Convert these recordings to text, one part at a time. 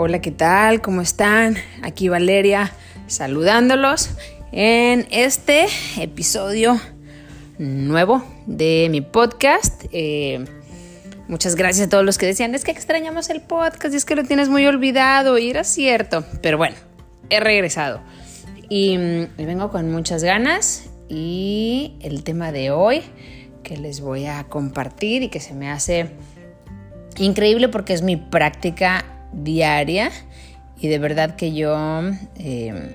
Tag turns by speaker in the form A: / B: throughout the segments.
A: Hola, ¿qué tal? ¿Cómo están? Aquí Valeria saludándolos en este episodio nuevo de mi podcast. Eh, muchas gracias a todos los que decían, es que extrañamos el podcast, es que lo tienes muy olvidado y era cierto, pero bueno, he regresado y, mm, y vengo con muchas ganas y el tema de hoy que les voy a compartir y que se me hace increíble porque es mi práctica diaria y de verdad que yo eh,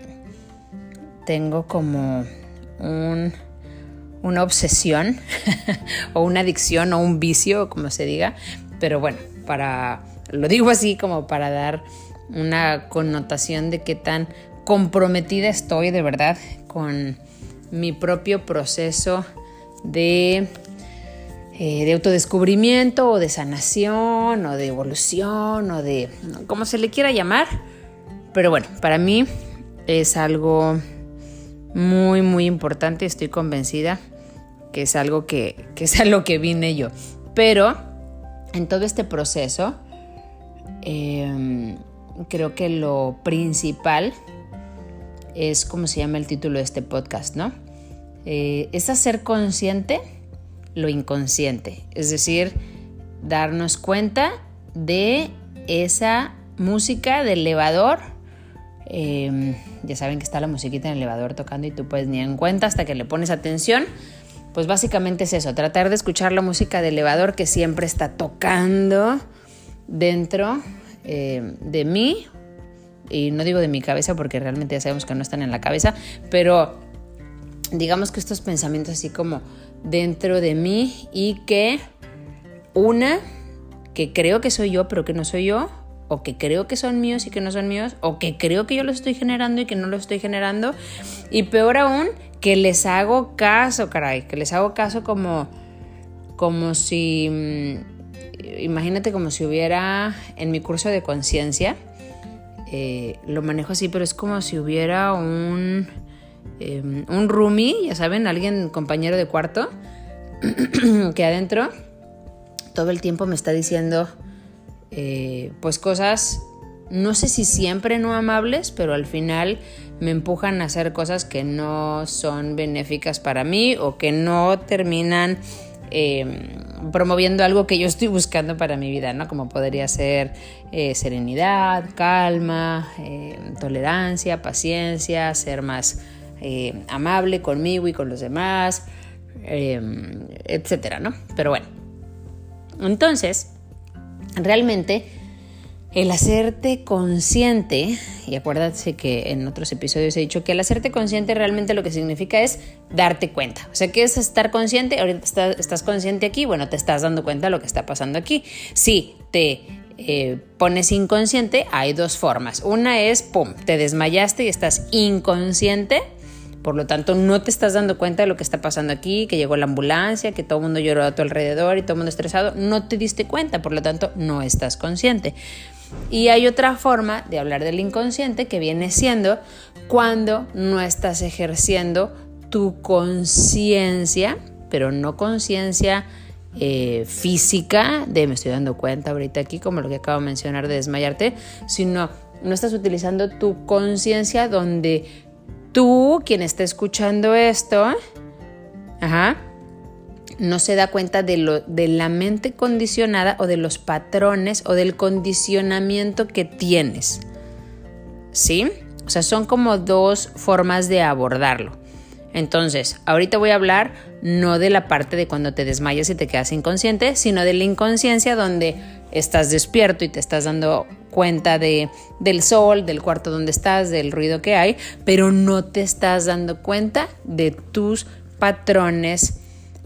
A: tengo como un, una obsesión o una adicción o un vicio, como se diga, pero bueno, para lo digo así como para dar una connotación de qué tan comprometida estoy de verdad con mi propio proceso de eh, de autodescubrimiento o de sanación o de evolución o de como se le quiera llamar. Pero bueno, para mí es algo muy, muy importante. Estoy convencida que es algo que, es a lo que vine yo. Pero en todo este proceso, eh, creo que lo principal es como se llama el título de este podcast, ¿no? Eh, es hacer consciente lo inconsciente, es decir, darnos cuenta de esa música del elevador. Em, ya saben que está la musiquita en el elevador tocando y tú puedes ni en cuenta hasta que le pones atención. Pues básicamente es eso, tratar de escuchar la música del elevador que siempre está tocando dentro em, de mí. Y no digo de mi cabeza porque realmente ya sabemos que no están en la cabeza, pero digamos que estos pensamientos así como dentro de mí y que una que creo que soy yo pero que no soy yo o que creo que son míos y que no son míos o que creo que yo los estoy generando y que no los estoy generando y peor aún que les hago caso caray que les hago caso como como si mm, imagínate como si hubiera en mi curso de conciencia eh, lo manejo así pero es como si hubiera un Em, un roomie, ya saben, alguien compañero de cuarto, que adentro todo el tiempo me está diciendo eh, pues cosas, no sé si siempre no amables, pero al final me empujan a hacer cosas que no son benéficas para mí o que no terminan em, promoviendo algo que yo estoy buscando para mi vida, ¿no? Como podría ser eh, serenidad, calma, em, tolerancia, paciencia, ser más eh, amable conmigo y con los demás, em, etcétera, ¿no? Pero bueno, entonces, realmente el hacerte consciente, y acuérdate que en otros episodios he dicho que el hacerte consciente realmente lo que significa es darte cuenta. O sea, ¿qué es estar consciente? Ahorita estás, consciente aquí, bueno, te estás dando cuenta de lo que está pasando aquí. Si te eh, pones inconsciente, hay dos formas. Una es, ¡pum!, te desmayaste y estás inconsciente por lo tanto, no te estás dando cuenta de lo que está pasando aquí, que llegó la ambulancia, que todo el mundo lloró a tu alrededor y todo el mundo estresado. No te diste cuenta, por lo tanto, no estás consciente. Y hay otra forma de hablar del inconsciente que viene siendo cuando no estás ejerciendo tu conciencia, pero no conciencia eh, física de me estoy dando cuenta ahorita aquí, como lo que acabo de mencionar de desmayarte, sino no estás utilizando tu conciencia donde tú, quien está escuchando esto, no se da cuenta de, lo, de la mente condicionada o de los patrones o del condicionamiento que tienes. ¿Sí? O sea, son como dos formas de abordarlo. Entonces, ahorita voy a hablar no de la parte de cuando te desmayas y te quedas inconsciente, sino de la inconsciencia donde estás despierto y te estás dando cuenta de, del sol, del cuarto donde estás, del ruido que hay, pero no te estás dando cuenta de tus patrones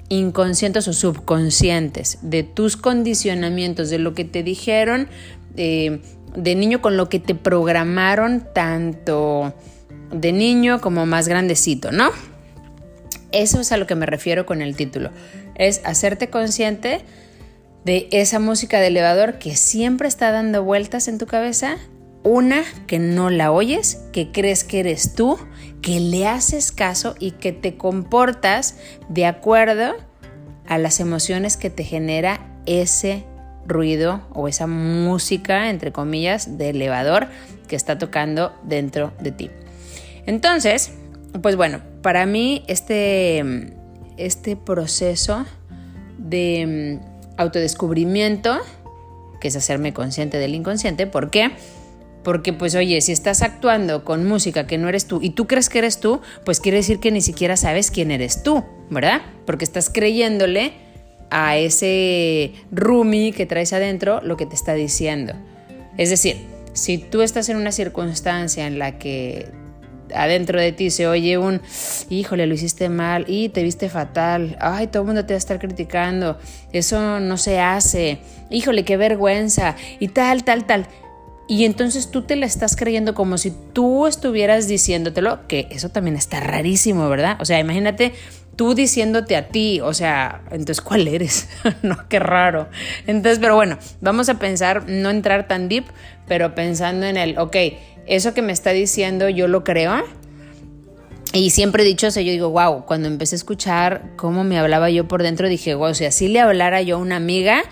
A: inconscientes o subconscientes, de tus condicionamientos, de lo que te dijeron eh, de niño con lo que te programaron tanto de niño como más grandecito, ¿no? Eso es a lo que me refiero con el título. Es hacerte consciente de esa música de elevador que siempre está dando vueltas en tu cabeza. Una, que no la oyes, que crees que eres tú, que le haces caso y que te comportas de acuerdo a las emociones que te genera ese ruido o esa música, entre comillas, de elevador que está tocando dentro de ti. Entonces, pues bueno, para mí este, este proceso de autodescubrimiento, que es hacerme consciente del inconsciente, ¿por qué? Porque pues oye, si estás actuando con música que no eres tú y tú crees que eres tú, pues quiere decir que ni siquiera sabes quién eres tú, ¿verdad? Porque estás creyéndole a ese Rumi que traes adentro lo que te está diciendo. Es decir, si tú estás en una circunstancia en la que adentro de ti se oye un, híjole, lo hiciste mal y te viste fatal, ay, todo el mundo te va a estar criticando, eso no se hace, híjole, qué vergüenza y tal, tal, tal. Y entonces tú te la estás creyendo como si tú estuvieras diciéndotelo, que eso también está rarísimo, ¿verdad? O sea, imagínate tú diciéndote a ti, o sea, entonces ¿cuál eres? no, qué raro. Entonces, pero bueno, vamos a pensar, no entrar tan deep, pero pensando en el, ok, eso que me está diciendo yo lo creo. Y siempre he dicho eso, yo digo, wow, cuando empecé a escuchar cómo me hablaba yo por dentro, dije, wow, si así le hablara yo a una amiga,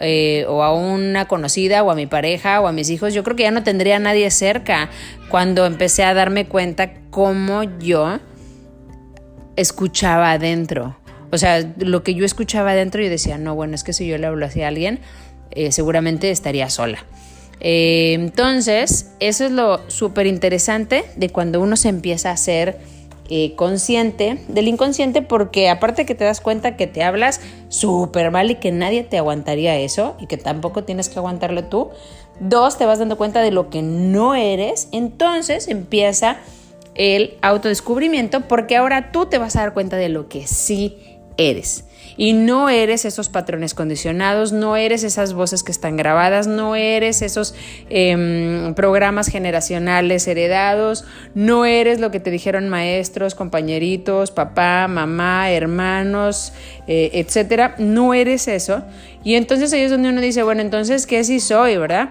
A: eh, o a una conocida o a mi pareja o a mis hijos, yo creo que ya no tendría a nadie cerca cuando empecé a darme cuenta cómo yo escuchaba adentro. O sea, lo que yo escuchaba adentro, yo decía, no, bueno, es que si yo le hablo así a alguien, eh, seguramente estaría sola. Eh, entonces, eso es lo súper interesante de cuando uno se empieza a hacer eh, consciente del inconsciente porque aparte que te das cuenta que te hablas súper mal y que nadie te aguantaría eso y que tampoco tienes que aguantarlo tú. Dos, te vas dando cuenta de lo que no eres. Entonces empieza el autodescubrimiento porque ahora tú te vas a dar cuenta de lo que sí eres. Y no eres esos patrones condicionados, no eres esas voces que están grabadas, no eres esos em, programas generacionales heredados, no eres lo que te dijeron maestros, compañeritos, papá, mamá, hermanos, eh, etcétera. No eres eso. Y entonces ahí es donde uno dice, bueno, entonces, ¿qué sí soy, verdad?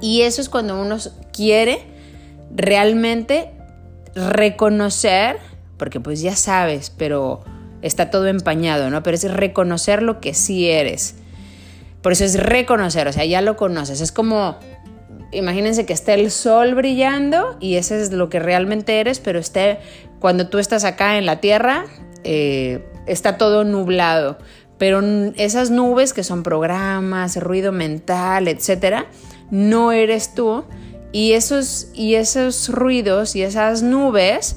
A: Y eso es cuando uno quiere realmente reconocer, porque pues ya sabes, pero está todo empañado, ¿no? Pero es reconocer lo que sí eres. Por eso es reconocer, o sea, ya lo conoces. Es como, imagínense que esté el sol brillando y ese es lo que realmente eres, pero esté, cuando tú estás acá en la tierra, eh, está todo nublado. Pero esas nubes que son programas, ruido mental, etcétera, no eres tú. Y esos, y esos ruidos y esas nubes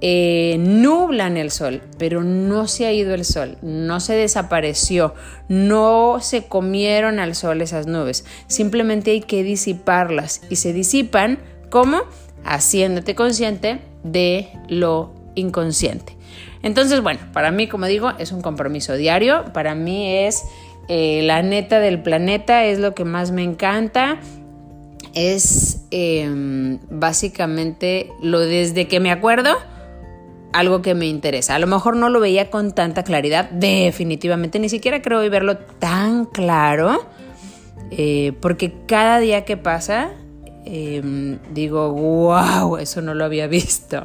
A: eh, nublan el sol, pero no se ha ido el sol, no se desapareció, no se comieron al sol esas nubes, simplemente hay que disiparlas. Y se disipan como haciéndote consciente de lo inconsciente. Entonces, bueno, para mí, como digo, es un compromiso diario, para mí es eh, la neta del planeta, es lo que más me encanta, es em, básicamente lo desde que me acuerdo, algo que me interesa. A lo mejor no lo veía con tanta claridad, definitivamente, ni siquiera creo verlo tan claro, eh, porque cada día que pasa, em, digo, wow, eso no lo había visto.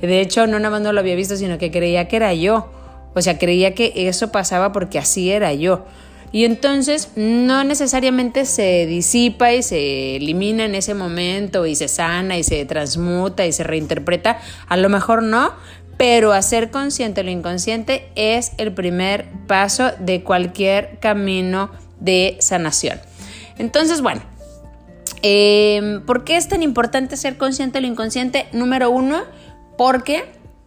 A: De hecho, no nada más no lo había visto, sino que creía que era yo. O sea, creía que eso pasaba porque así era yo. Y entonces no necesariamente se disipa y se elimina en ese momento y se sana y se transmuta y se reinterpreta. A lo mejor no, pero hacer consciente lo inconsciente es el primer paso de cualquier camino de sanación. Entonces, bueno, em, ¿por qué es tan importante ser consciente lo inconsciente? Número uno, porque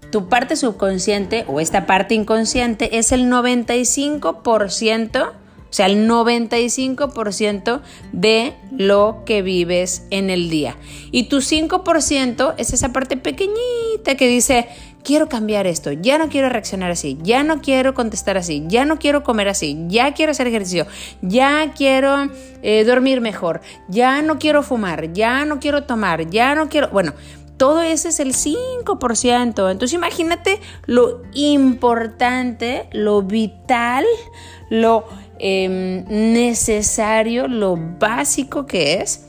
A: tu parte subconsciente o esta parte inconsciente es el 95%, o sea, el 95% de lo que vives en el día. Y tu 5% es esa parte pequeñita que dice, quiero cambiar esto, ya no quiero reaccionar así, ya no quiero contestar así, ya no quiero comer así, ya quiero hacer ejercicio, ya quiero eh, dormir mejor, ya no quiero fumar, ya no quiero tomar, ya no quiero, bueno, todo ese es el 5%. Entonces imagínate lo importante, lo vital, lo em, necesario, lo básico que es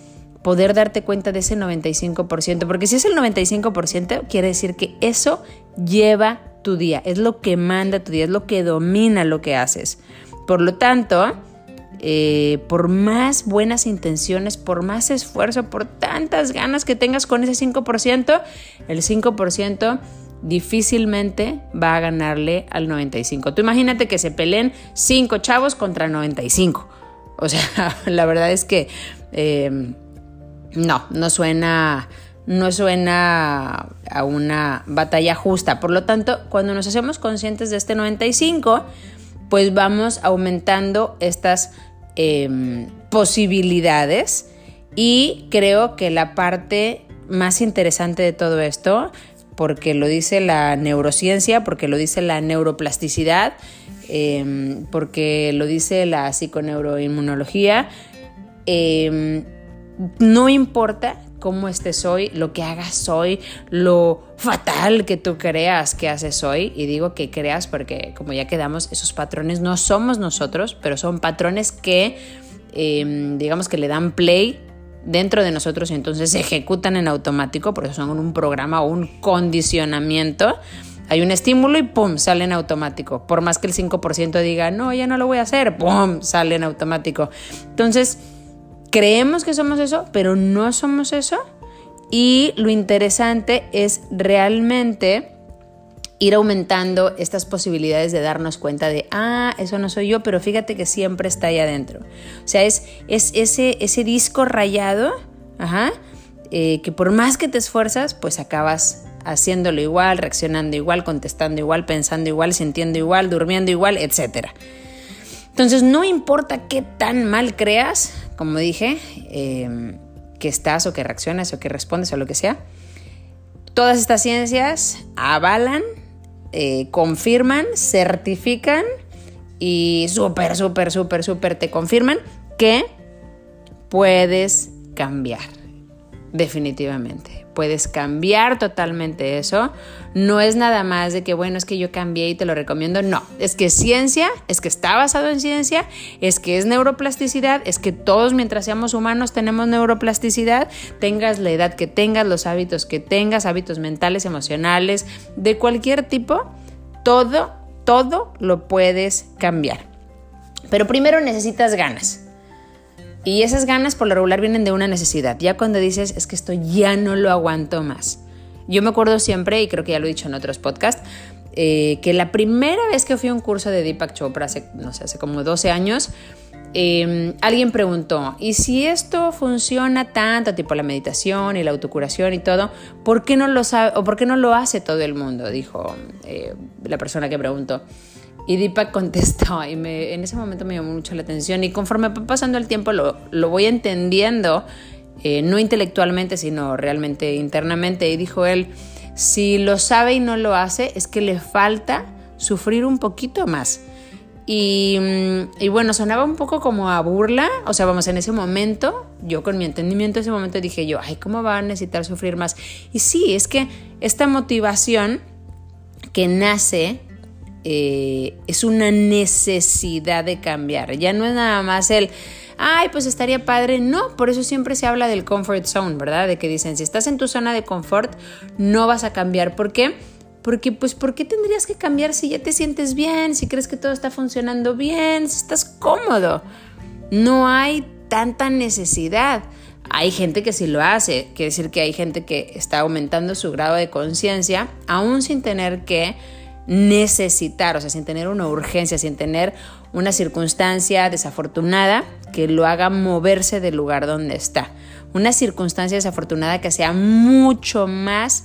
A: poder darte cuenta de ese 95%, porque si es el 95%, quiere decir que eso lleva tu día, es lo que manda tu día, es lo que domina lo que haces. Por lo tanto, eh, por más buenas intenciones, por más esfuerzo, por tantas ganas que tengas con ese 5%, el 5% difícilmente va a ganarle al 95. Tú imagínate que se peleen 5 chavos contra 95. O sea, la verdad es que eh, no, no suena, no suena a una batalla justa. Por lo tanto, cuando nos hacemos conscientes de este 95, pues vamos aumentando estas em, posibilidades y creo que la parte más interesante de todo esto, porque lo dice la neurociencia, porque lo dice la neuroplasticidad, em, porque lo dice la psiconeuroinmunología, em, no importa cómo estés hoy, lo que hagas hoy, lo fatal que tú creas que haces hoy, y digo que creas porque como ya quedamos, esos patrones no somos nosotros, pero son patrones que em, digamos que le dan play dentro de nosotros y entonces se ejecutan en automático, por eso son un programa o un condicionamiento. Hay un estímulo y ¡pum! sale en automático. Por más que el 5% diga, no, ya no lo voy a hacer, ¡pum! sale en automático. Entonces, creemos que somos eso, pero no somos eso. Y lo interesante es realmente ir aumentando estas posibilidades de darnos cuenta de, ah, eso no soy yo, pero fíjate que siempre está ahí adentro. O sea, es, es ese, ese disco rayado, ajá, eh, que por más que te esfuerzas, pues acabas haciéndolo igual, reaccionando igual, contestando igual, pensando igual, sintiendo igual, durmiendo igual, etc. Entonces, no importa qué tan mal creas, como dije, em, que estás o que reaccionas o que respondes o lo que sea, todas estas ciencias avalan, eh, confirman, certifican y súper, súper, súper, súper te confirman que puedes cambiar. Definitivamente puedes cambiar totalmente eso. No es nada más de que, bueno, es que yo cambié y te lo recomiendo. No, es que ciencia, es que está basado en ciencia, es que es neuroplasticidad, es que todos mientras seamos humanos tenemos neuroplasticidad, tengas la edad que tengas, los hábitos que tengas, hábitos mentales, emocionales, de cualquier tipo, todo, todo lo puedes cambiar. Pero primero necesitas ganas. Y esas ganas por lo regular vienen de una necesidad. Ya cuando dices, es que esto ya no lo aguanto más. Yo me acuerdo siempre, y creo que ya lo he dicho en otros podcasts, eh, que la primera vez que fui a un curso de Deepak Chopra, hace, no sé, hace como 12 años, em, alguien preguntó, ¿y si esto funciona tanto, tipo la meditación y la autocuración y todo, ¿por qué no lo, sabe, o por qué no lo hace todo el mundo? Dijo eh, la persona que preguntó. Y Deepak contestó y me, en ese momento me llamó mucho la atención y conforme va pasando el tiempo lo, lo voy entendiendo, eh, no intelectualmente, sino realmente internamente. Y dijo él, si lo sabe y no lo hace, es que le falta sufrir un poquito más. Y, mm, y, bueno, sonaba un poco como a burla, o sea, vamos, en ese momento, yo con mi entendimiento, en ese momento dije yo, ay, ¿cómo va a necesitar sufrir más? Y sí, es que esta motivación que nace eh, es una necesidad de cambiar. Ya no es nada más el, ay, pues estaría padre. No, por eso siempre se habla del comfort zone, ¿verdad? De que dicen, si estás en tu zona de confort, no vas a cambiar. ¿Por qué? Porque, pues, ¿por qué tendrías que cambiar si ya te sientes bien, si crees que todo está funcionando bien, si estás cómodo? No hay tanta necesidad. Hay gente que sí lo hace, quiere decir que hay gente que está aumentando su grado de conciencia, aún sin tener que necesitar, o sea, sin tener una urgencia, sin tener una circunstancia desafortunada que lo haga moverse del lugar donde está. Una circunstancia desafortunada que sea mucho más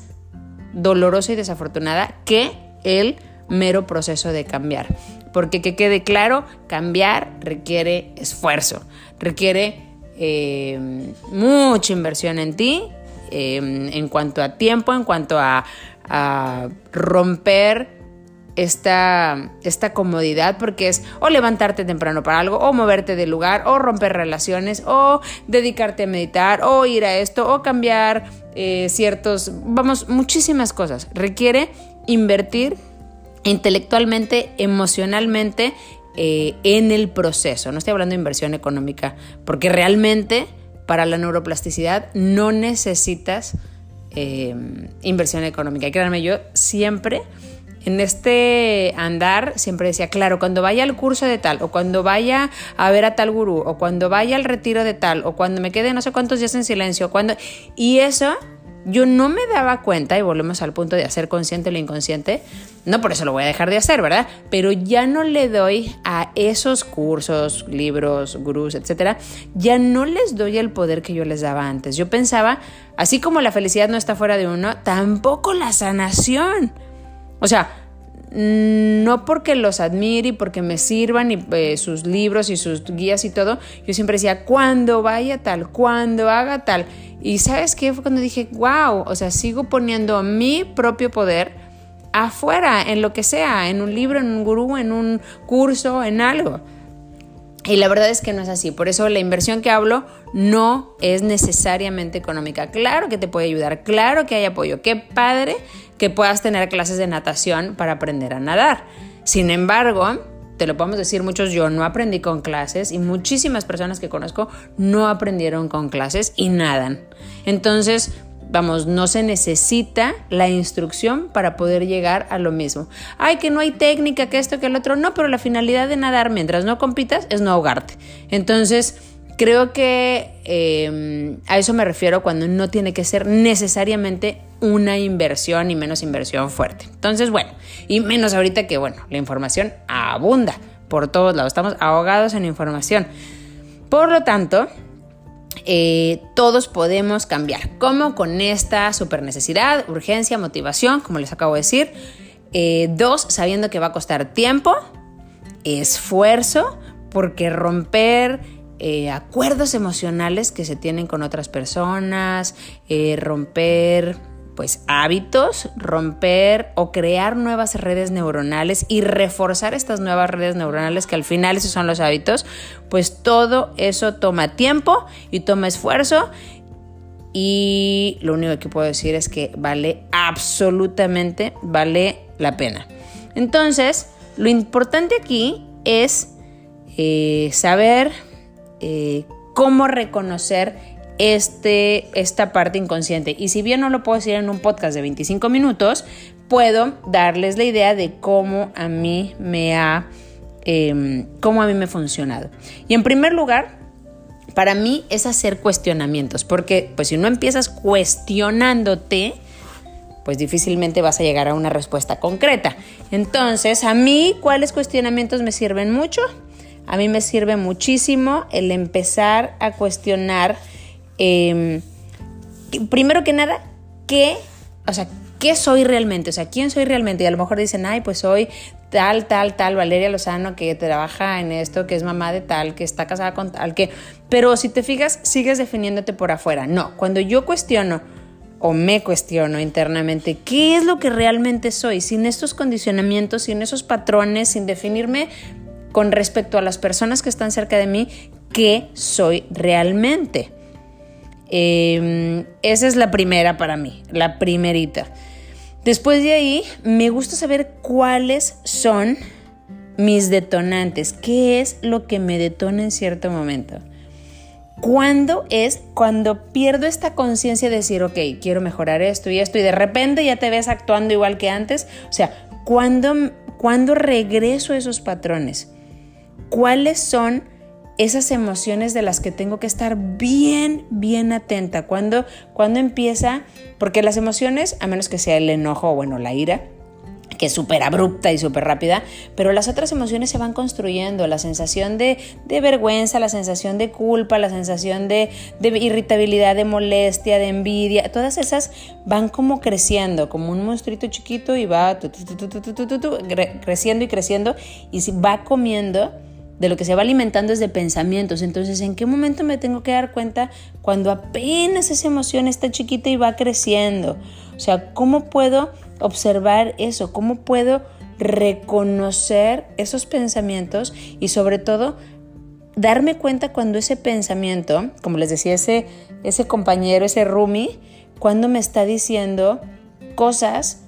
A: dolorosa y desafortunada que el mero proceso de cambiar. Porque que quede claro, cambiar requiere esfuerzo, requiere eh, mucha inversión en ti, eh, en cuanto a tiempo, en cuanto a, a romper esta, esta comodidad porque es o levantarte temprano para algo, o moverte de lugar, o romper relaciones, o dedicarte a meditar, o ir a esto, o cambiar eh, ciertos, vamos, muchísimas cosas. Requiere invertir intelectualmente, emocionalmente eh, en el proceso. No estoy hablando de inversión económica, porque realmente para la neuroplasticidad no necesitas eh, inversión económica. Y créanme, yo siempre en este andar siempre decía, claro, cuando vaya al curso de tal, o cuando vaya a ver a tal gurú, o cuando vaya al retiro de tal, o cuando me quede no sé cuántos días en silencio, cuando... Y eso yo no me daba cuenta, y volvemos al punto de hacer consciente lo inconsciente, no por eso lo voy a dejar de hacer, ¿verdad? Pero ya no le doy a esos cursos, libros, gurús, etcétera, ya no les doy el poder que yo les daba antes. Yo pensaba, así como la felicidad no está fuera de uno, tampoco la sanación. O sea, no porque los admire y porque me sirvan y eh, sus libros y sus guías y todo, yo siempre decía, cuando vaya tal, cuando haga tal. Y sabes qué fue cuando dije, wow, o sea, sigo poniendo mi propio poder afuera, en lo que sea, en un libro, en un gurú, en un curso, en algo. Y la verdad es que no es así. Por eso la inversión que hablo no es necesariamente económica. Claro que te puede ayudar, claro que hay apoyo. Qué padre que puedas tener clases de natación para aprender a nadar. Sin embargo, te lo podemos decir muchos, yo no aprendí con clases y muchísimas personas que conozco no aprendieron con clases y nadan. Entonces, vamos, no se necesita la instrucción para poder llegar a lo mismo. Ay, que no hay técnica, que esto, que el otro. No, pero la finalidad de nadar mientras no compitas es no ahogarte. Entonces, creo que em, a eso me refiero cuando no tiene que ser necesariamente una inversión y menos inversión fuerte. Entonces, bueno, y menos ahorita que, bueno, la información abunda por todos lados, estamos ahogados en información. Por lo tanto, eh, todos podemos cambiar. ¿Cómo? Con esta super necesidad, urgencia, motivación, como les acabo de decir. Eh, dos, sabiendo que va a costar tiempo, esfuerzo, porque romper eh, acuerdos emocionales que se tienen con otras personas, romper pues hábitos, romper o crear nuevas redes neuronales y reforzar estas nuevas redes neuronales que al final esos son los hábitos, pues todo eso toma tiempo y toma esfuerzo y lo único que puedo decir es que vale absolutamente, vale la pena. Entonces, lo importante aquí es eh, saber eh, cómo reconocer este, esta parte inconsciente. Y si bien no lo puedo decir en un podcast de 25 minutos, puedo darles la idea de cómo a mí me ha, em, cómo a mí me ha funcionado. Y en primer lugar, para mí es hacer cuestionamientos, porque pues si no empiezas cuestionándote, pues difícilmente vas a llegar a una respuesta concreta. Entonces, a mí, ¿cuáles cuestionamientos me sirven mucho? A mí me sirve muchísimo el empezar a cuestionar Em, primero que nada, ¿qué, o sea, qué soy realmente? O sea, ¿quién soy realmente? Y a lo mejor dicen, ay, pues soy tal, tal, tal, Valeria Lozano, que trabaja en esto, que es mamá de tal, que está casada con tal, que... Pero si te fijas, sigues definiéndote por afuera. No, cuando yo cuestiono o me cuestiono internamente qué es lo que realmente soy, sin estos condicionamientos, sin esos patrones, sin definirme con respecto a las personas que están cerca de mí, qué soy realmente. Em, esa es la primera para mí, la primerita. Después de ahí, me gusta saber cuáles son mis detonantes, qué es lo que me detona en cierto momento. ¿Cuándo es cuando pierdo esta conciencia de decir, ok, quiero mejorar esto y esto y de repente ya te ves actuando igual que antes? O sea, ¿cuándo, cuando regreso a esos patrones? ¿Cuáles son esas emociones de las que tengo que estar bien, bien atenta. Cuando, cuando empieza, porque las emociones, a menos que sea el enojo o bueno, la ira, que es súper abrupta y súper rápida, pero las otras emociones se van construyendo, la sensación de, vergüenza, la sensación de culpa, la sensación de, irritabilidad, de molestia, de envidia, todas esas van como creciendo, como un monstruito chiquito y va creciendo y creciendo y va comiendo de lo que se va alimentando es de pensamientos. Entonces, ¿en qué momento me tengo que dar cuenta cuando apenas esa emoción está chiquita y va creciendo? O sea, ¿cómo puedo observar eso? ¿Cómo puedo reconocer esos pensamientos y sobre todo darme cuenta cuando ese pensamiento, como les decía, ese, ese compañero, ese Rumi, cuando me está diciendo cosas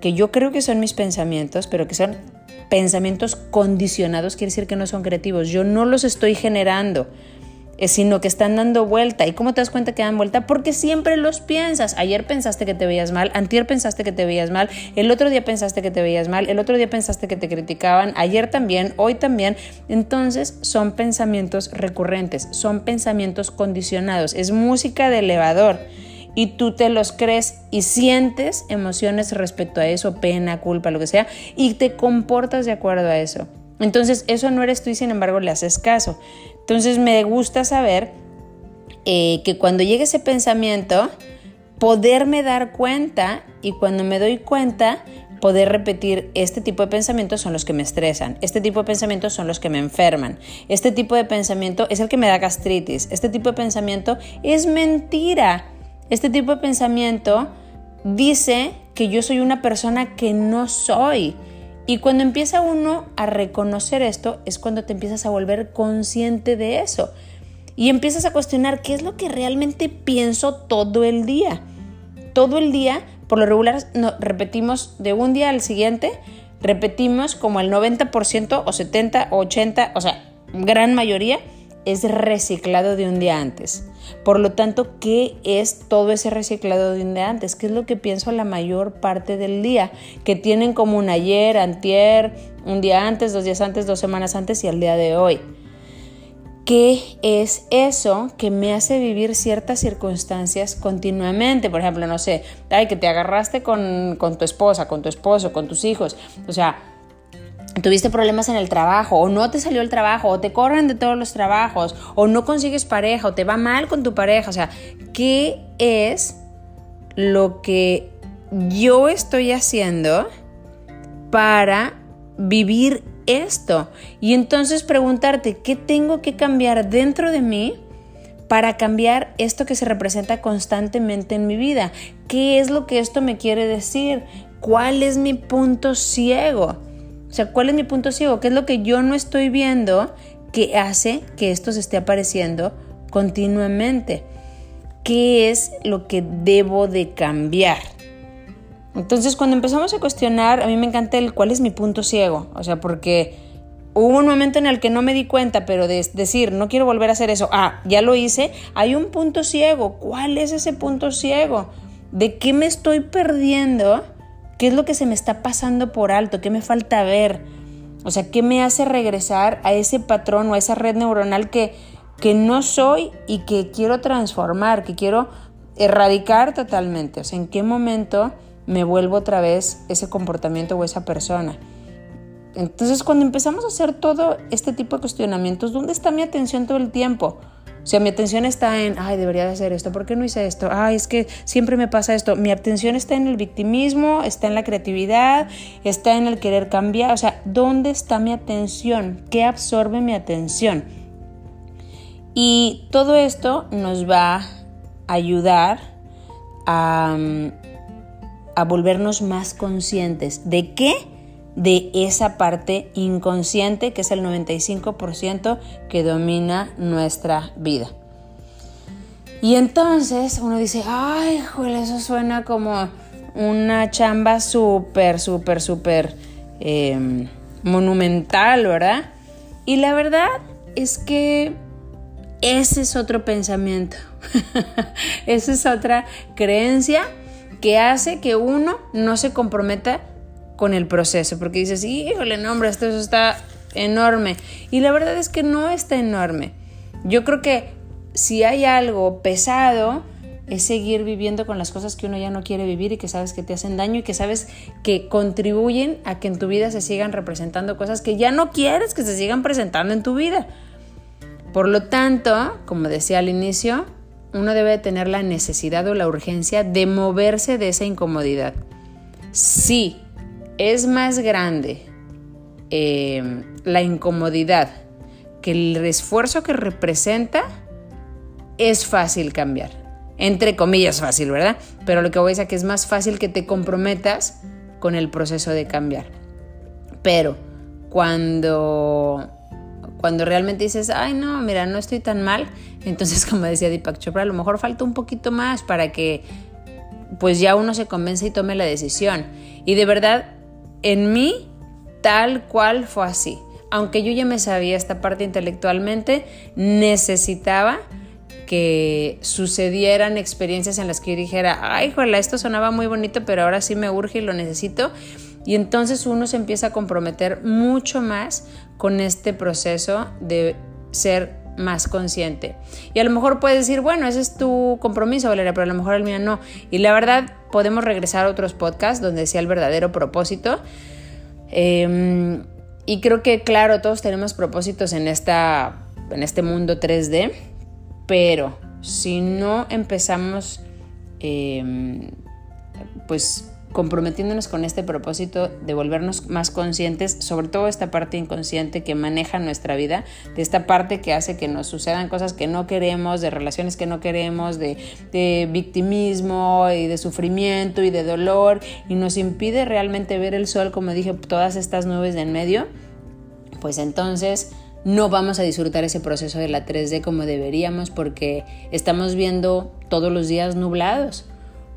A: que yo creo que son mis pensamientos, pero que son pensamientos condicionados quiere decir que no son creativos. Yo no los estoy generando. sino que están dando vuelta. ¿Y cómo te das cuenta que dan vuelta? Porque siempre los piensas. Ayer pensaste que te veías mal, antier pensaste que te veías mal, el otro día pensaste que te veías mal, el otro día pensaste que te criticaban, ayer también, hoy también. Entonces son pensamientos recurrentes, son pensamientos condicionados, es música de elevador y tú te los crees y sientes emociones respecto a eso, pena, culpa, lo que sea, y te comportas de acuerdo a eso. Entonces, eso no eres tú y sin embargo le haces caso. Entonces, me gusta saber eh, que cuando llegue ese pensamiento, poderme dar cuenta y cuando me doy cuenta, poder repetir, este tipo de pensamientos son los que me estresan, este tipo de pensamientos son los que me enferman, este tipo de pensamiento es el que me da gastritis, este tipo de pensamiento es mentira, este tipo de pensamiento dice que yo soy una persona que no soy. Y cuando empieza uno a reconocer esto, es cuando te empiezas a volver consciente de eso. Y empiezas a cuestionar qué es lo que realmente pienso todo el día. Todo el día, por lo regular, no, repetimos de un día al siguiente, repetimos como el 90% o 70 o 80, o sea, gran mayoría es reciclado de un día antes. Por lo tanto, ¿qué es todo ese reciclado de un día antes? ¿Qué es lo que pienso la mayor parte del día? Que tienen como un ayer, antier, un día antes, dos días antes, dos semanas antes y al día de hoy. ¿Qué es eso que me hace vivir ciertas circunstancias continuamente? Por ejemplo, no sé, ay, que te agarraste con, con tu esposa, con tu esposo, con tus hijos. O sea, tuviste problemas en el trabajo, o no te salió el trabajo, o te corren de todos los trabajos, o no consigues pareja, o te va mal con tu pareja. O sea, ¿qué es lo que yo estoy haciendo para vivir esto? Y entonces preguntarte, ¿qué tengo que cambiar dentro de mí? para cambiar esto que se representa constantemente en mi vida. ¿Qué es lo que esto me quiere decir? ¿Cuál es mi punto ciego? O sea, ¿cuál es mi punto ciego? ¿Qué es lo que yo no estoy viendo que hace que esto se esté apareciendo continuamente? ¿Qué es lo que debo de cambiar? Entonces, cuando empezamos a cuestionar, a mí me encanta el cuál es mi punto ciego. O sea, porque hubo un momento en el que no me di cuenta, pero de decir, no quiero volver a hacer eso, ah, ya lo hice, hay un punto ciego. ¿Cuál es ese punto ciego? ¿De qué me estoy perdiendo? ¿Qué es lo que se me está pasando por alto? ¿Qué me falta ver? O sea, ¿qué me hace regresar a ese patrón o a esa red neuronal que, que no soy y que quiero transformar, que quiero erradicar totalmente? O sea, ¿en qué momento me vuelvo otra vez ese comportamiento o esa persona? Entonces, cuando empezamos a hacer todo este tipo de cuestionamientos, ¿dónde está mi atención todo el tiempo? O sea, mi atención está en, ay, debería de hacer esto, ¿por qué no hice esto? Ay, es que siempre me pasa esto. Mi atención está en el victimismo, está en la creatividad, está en el querer cambiar. O sea, ¿dónde está mi atención? ¿Qué absorbe mi atención? Y todo esto nos va a ayudar a, a volvernos más conscientes de qué de esa parte inconsciente que es el 95% que domina nuestra vida. Y entonces uno dice, ay, joder, eso suena como una chamba súper, súper, súper em, monumental, ¿verdad? Y la verdad es que ese es otro pensamiento, esa es otra creencia que hace que uno no se comprometa con el proceso, porque dices, híjole, no, hombre, esto está enorme. Y la verdad es que no está enorme. Yo creo que si hay algo pesado, es seguir viviendo con las cosas que uno ya no quiere vivir y que sabes que te hacen daño y que sabes que contribuyen a que en tu vida se sigan representando cosas que ya no quieres que se sigan presentando en tu vida. Por lo tanto, como decía al inicio, uno debe tener la necesidad o la urgencia de moverse de esa incomodidad. Sí, es más grande em, la incomodidad que el esfuerzo que representa, es fácil cambiar. Entre comillas fácil, ¿verdad? Pero lo que voy a decir es que es más fácil que te comprometas con el proceso de cambiar. Pero cuando, cuando realmente dices, ay no, mira, no estoy tan mal, entonces como decía Deepak Chopra, a lo mejor falta un poquito más para que pues ya uno se convence y tome la decisión. Y de verdad en mí tal cual fue así. aunque yo ya me sabía esta parte intelectualmente, necesitaba que sucedieran experiencias en las que yo dijera, ay, joder, esto sonaba muy bonito, pero ahora sí me urge y lo necesito. Y entonces uno se empieza a comprometer mucho más con este proceso de ser más consciente. Y a lo mejor puedes decir, bueno, ese es tu compromiso, Valeria, pero a lo mejor el mío no. Y la verdad, podemos regresar a otros podcasts donde sea el verdadero propósito. Em, y creo que, claro, todos tenemos propósitos en, esta, en este mundo 3D, pero si no empezamos, em, pues comprometiéndonos con este propósito de volvernos más conscientes, sobre todo esta parte inconsciente que maneja nuestra vida, de esta parte que hace que nos sucedan cosas que no queremos, de relaciones que no queremos, de, de victimismo y de sufrimiento y de dolor, y nos impide realmente ver el sol, como dije, todas estas nubes de en medio, pues entonces no vamos a disfrutar ese proceso de la 3D como deberíamos porque estamos viendo todos los días nublados.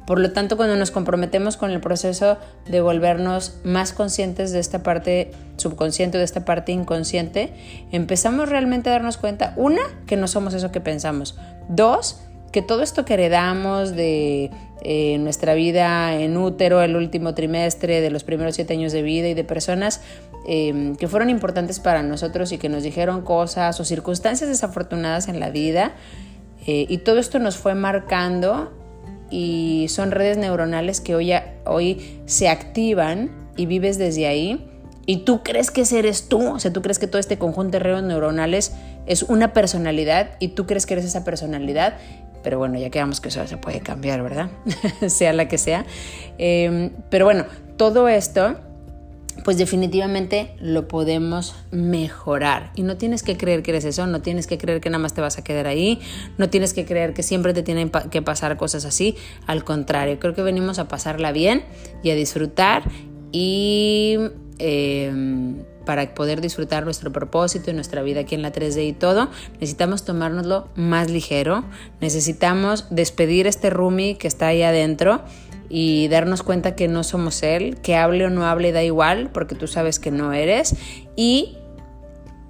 A: Por lo tanto, cuando nos comprometemos con el proceso de volvernos más conscientes de esta parte subconsciente, de esta parte inconsciente, empezamos realmente a darnos cuenta, una, que no somos eso que pensamos, dos, que todo esto que heredamos de eh, nuestra vida en útero, el último trimestre, de los primeros siete años de vida y de personas em, que fueron importantes para nosotros y que nos dijeron cosas o circunstancias desafortunadas en la vida, eh, y todo esto nos fue marcando y son redes neuronales que hoy, hoy se activan y vives desde ahí y tú crees que ese eres tú, o sea, tú crees que todo este conjunto de redes neuronales es una personalidad y tú crees que eres esa personalidad, pero bueno, ya quedamos que eso se puede cambiar, ¿verdad? sea la que sea. Em, pero bueno, todo esto pues definitivamente lo podemos mejorar. Y no tienes que creer que eres eso, no tienes que creer que nada más te vas a quedar ahí, no tienes que creer que siempre te tienen que pasar cosas así. Al contrario, creo que venimos a pasarla bien y a disfrutar y em, para poder disfrutar nuestro propósito y nuestra vida aquí en la 3D y todo, necesitamos tomárnoslo más ligero, necesitamos despedir este roomie que está ahí adentro y darnos cuenta que no somos Él, que hable o no hable da igual, porque tú sabes que no eres, y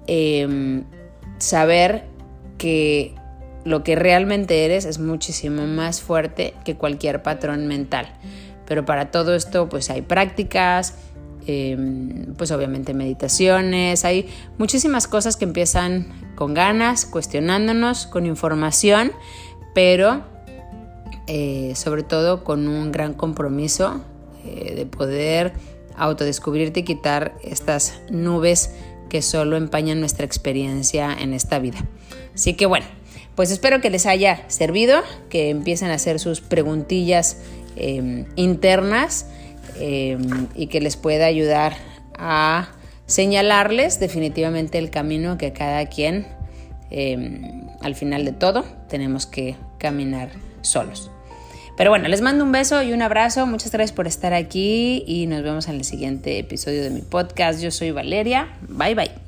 A: em, saber que lo que realmente eres es muchísimo más fuerte que cualquier patrón mental. Pero para todo esto pues hay prácticas, em, pues obviamente meditaciones, hay muchísimas cosas que empiezan con ganas, cuestionándonos, con información, pero eh, sobre todo con un gran compromiso eh, de poder autodescubrirte y quitar estas nubes que solo empañan nuestra experiencia en esta vida. Así que bueno, pues espero que les haya servido, que empiecen a hacer sus preguntillas em, internas em, y que les pueda ayudar a señalarles definitivamente el camino que cada quien em, al final de todo tenemos que caminar solos. Pero bueno, les mando un beso y un abrazo. Muchas gracias por estar aquí y nos vemos en el siguiente episodio de mi podcast. Yo soy Valeria. Bye bye.